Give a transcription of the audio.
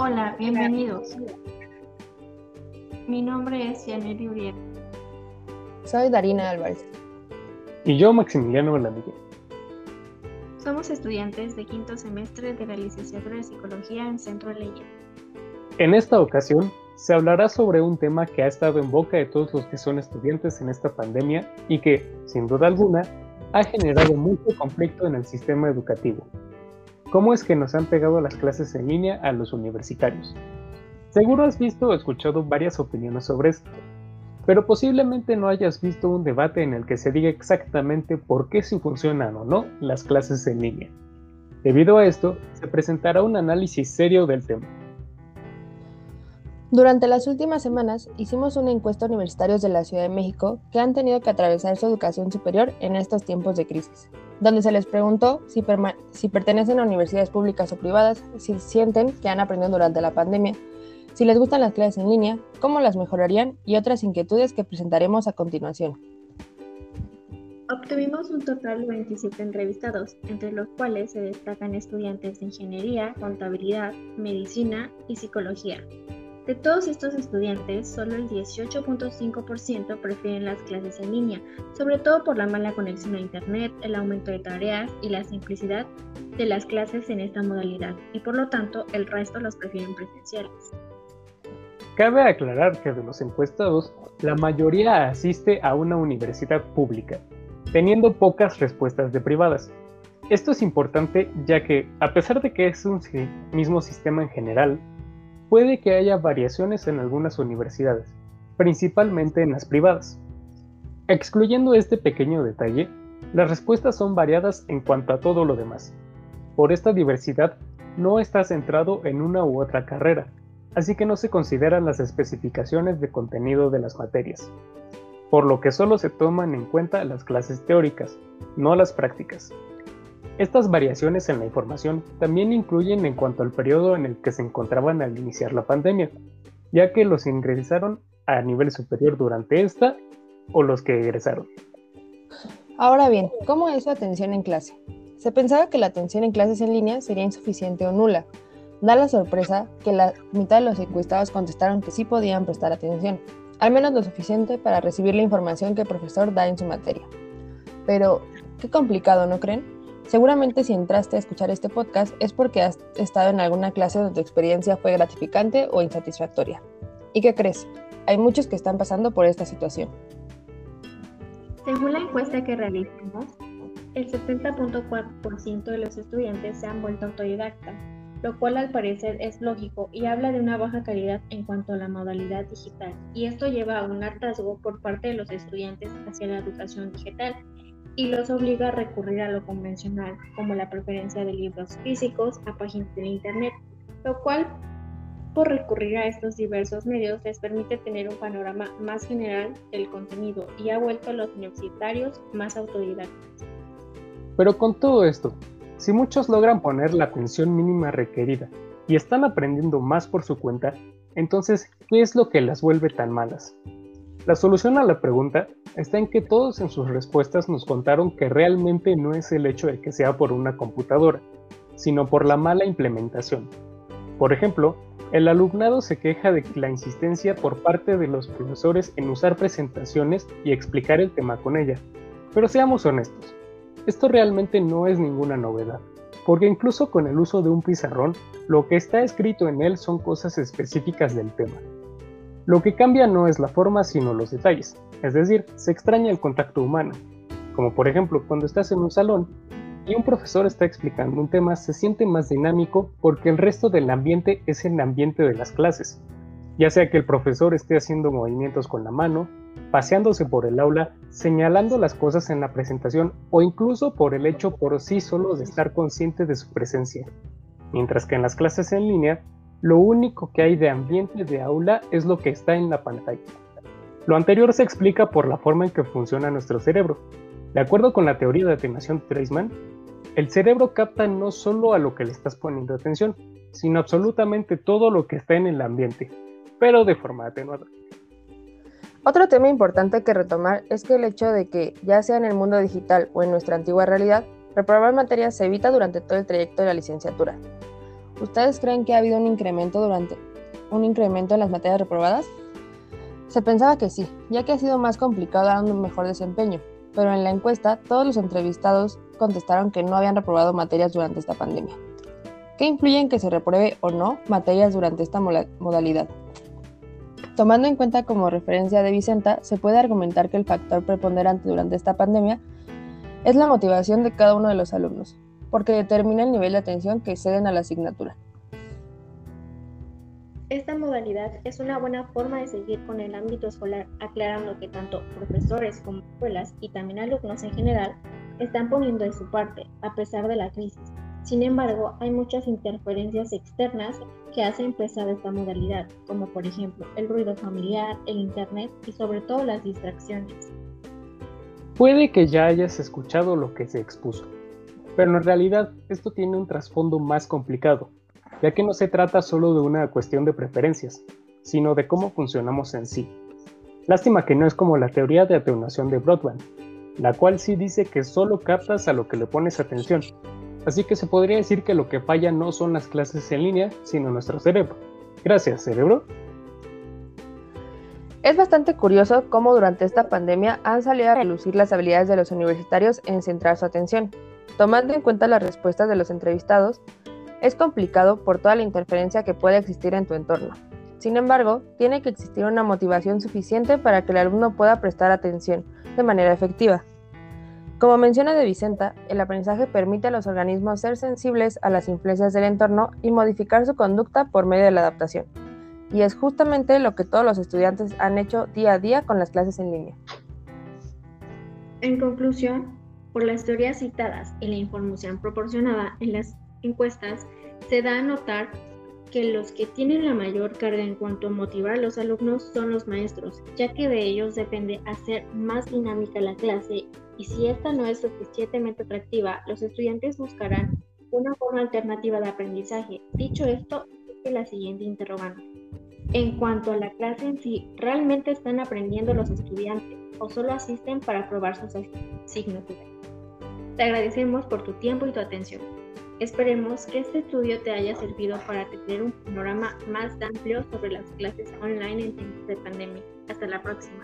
Hola, bienvenidos. Mi nombre es Yaneli Uriel. Soy Darina Álvarez. Y yo, Maximiliano Valadilla. Somos estudiantes de quinto semestre de la licenciatura de Psicología en Centro de En esta ocasión, se hablará sobre un tema que ha estado en boca de todos los que son estudiantes en esta pandemia y que, sin duda alguna, ha generado mucho conflicto en el sistema educativo. ¿Cómo es que nos han pegado las clases en línea a los universitarios? Seguro has visto o escuchado varias opiniones sobre esto, pero posiblemente no hayas visto un debate en el que se diga exactamente por qué si funcionan o no las clases en línea. Debido a esto, se presentará un análisis serio del tema. Durante las últimas semanas hicimos una encuesta a universitarios de la Ciudad de México que han tenido que atravesar su educación superior en estos tiempos de crisis, donde se les preguntó si, si pertenecen a universidades públicas o privadas, si sienten que han aprendido durante la pandemia si les gustan las clases en línea, cómo las mejorarían y otras inquietudes que presentaremos a continuación. Obtuvimos un total de 27 entrevistados, entre los cuales se destacan estudiantes de ingeniería, contabilidad, medicina y psicología. De todos estos estudiantes, solo el 18.5% prefieren las clases en línea, sobre todo por la mala conexión a Internet, el aumento de tareas y la simplicidad de las clases en esta modalidad, y por lo tanto el resto los prefieren presenciales. Cabe aclarar que de los encuestados, la mayoría asiste a una universidad pública, teniendo pocas respuestas de privadas. Esto es importante ya que, a pesar de que es un mismo sistema en general, puede que haya variaciones en algunas universidades, principalmente en las privadas. Excluyendo este pequeño detalle, las respuestas son variadas en cuanto a todo lo demás. Por esta diversidad, no está centrado en una u otra carrera, así que no se consideran las especificaciones de contenido de las materias, por lo que solo se toman en cuenta las clases teóricas, no las prácticas. Estas variaciones en la información también incluyen en cuanto al periodo en el que se encontraban al iniciar la pandemia, ya que los ingresaron a nivel superior durante esta o los que egresaron. Ahora bien, ¿cómo es su atención en clase? Se pensaba que la atención en clases en línea sería insuficiente o nula, Da la sorpresa que la mitad de los encuestados contestaron que sí podían prestar atención, al menos lo suficiente para recibir la información que el profesor da en su materia. Pero, qué complicado, ¿no creen? Seguramente si entraste a escuchar este podcast es porque has estado en alguna clase donde tu experiencia fue gratificante o insatisfactoria. ¿Y qué crees? Hay muchos que están pasando por esta situación. Según la encuesta que realizamos, el 70.4% de los estudiantes se han vuelto autodidactas, lo cual al parecer es lógico y habla de una baja calidad en cuanto a la modalidad digital, y esto lleva a un hartazgo por parte de los estudiantes hacia la educación digital y los obliga a recurrir a lo convencional, como la preferencia de libros físicos a páginas de Internet, lo cual por recurrir a estos diversos medios les permite tener un panorama más general del contenido y ha vuelto a los universitarios más autodidactas. Pero con todo esto, si muchos logran poner la atención mínima requerida y están aprendiendo más por su cuenta, entonces, ¿qué es lo que las vuelve tan malas? La solución a la pregunta está en que todos en sus respuestas nos contaron que realmente no es el hecho de que sea por una computadora, sino por la mala implementación. Por ejemplo, el alumnado se queja de la insistencia por parte de los profesores en usar presentaciones y explicar el tema con ella. Pero seamos honestos, esto realmente no es ninguna novedad, porque incluso con el uso de un pizarrón, lo que está escrito en él son cosas específicas del tema. Lo que cambia no es la forma, sino los detalles, es decir, se extraña el contacto humano, como por ejemplo cuando estás en un salón y un profesor está explicando un tema, se siente más dinámico porque el resto del ambiente es el ambiente de las clases, ya sea que el profesor esté haciendo movimientos con la mano, paseándose por el aula, señalando las cosas en la presentación o incluso por el hecho por sí solo de estar consciente de su presencia. Mientras que en las clases en línea, lo único que hay de ambiente de aula es lo que está en la pantalla. Lo anterior se explica por la forma en que funciona nuestro cerebro. De acuerdo con la teoría de atenuación Treisman, el cerebro capta no solo a lo que le estás poniendo atención, sino absolutamente todo lo que está en el ambiente, pero de forma atenuada. Otro tema importante que retomar es que el hecho de que, ya sea en el mundo digital o en nuestra antigua realidad, reprobar materias se evita durante todo el trayecto de la licenciatura. ¿Ustedes creen que ha habido un incremento durante un incremento en las materias reprobadas? Se pensaba que sí, ya que ha sido más complicado dar un mejor desempeño, pero en la encuesta todos los entrevistados contestaron que no habían reprobado materias durante esta pandemia. ¿Qué influye en que se repruebe o no materias durante esta modalidad? Tomando en cuenta como referencia de Vicenta, se puede argumentar que el factor preponderante durante esta pandemia es la motivación de cada uno de los alumnos, porque determina el nivel de atención que ceden a la asignatura. Esta modalidad es una buena forma de seguir con el ámbito escolar, aclarando que tanto profesores como escuelas y también alumnos en general están poniendo de su parte, a pesar de la crisis, sin embargo, hay muchas interferencias externas que hacen pesada esta modalidad, como por ejemplo el ruido familiar, el Internet y sobre todo las distracciones. Puede que ya hayas escuchado lo que se expuso, pero en realidad esto tiene un trasfondo más complicado, ya que no se trata solo de una cuestión de preferencias, sino de cómo funcionamos en sí. Lástima que no es como la teoría de atenuación de Broadband, la cual sí dice que solo captas a lo que le pones atención, Así que se podría decir que lo que falla no son las clases en línea, sino nuestro cerebro. Gracias, cerebro. Es bastante curioso cómo durante esta pandemia han salido a relucir las habilidades de los universitarios en centrar su atención. Tomando en cuenta las respuestas de los entrevistados, es complicado por toda la interferencia que puede existir en tu entorno. Sin embargo, tiene que existir una motivación suficiente para que el alumno pueda prestar atención de manera efectiva. Como menciona De Vicenta, el aprendizaje permite a los organismos ser sensibles a las influencias del entorno y modificar su conducta por medio de la adaptación. Y es justamente lo que todos los estudiantes han hecho día a día con las clases en línea. En conclusión, por las teorías citadas y la información proporcionada en las encuestas, se da a notar que los que tienen la mayor carga en cuanto a motivar a los alumnos son los maestros, ya que de ellos depende hacer más dinámica la clase y si esta no es suficientemente atractiva, los estudiantes buscarán una forma alternativa de aprendizaje. Dicho esto, es la siguiente interrogante. En cuanto a la clase en sí, ¿realmente están aprendiendo los estudiantes o solo asisten para probar sus asignaturas? Te agradecemos por tu tiempo y tu atención. Esperemos que este estudio te haya servido para tener un panorama más amplio sobre las clases online en tiempos de pandemia. Hasta la próxima.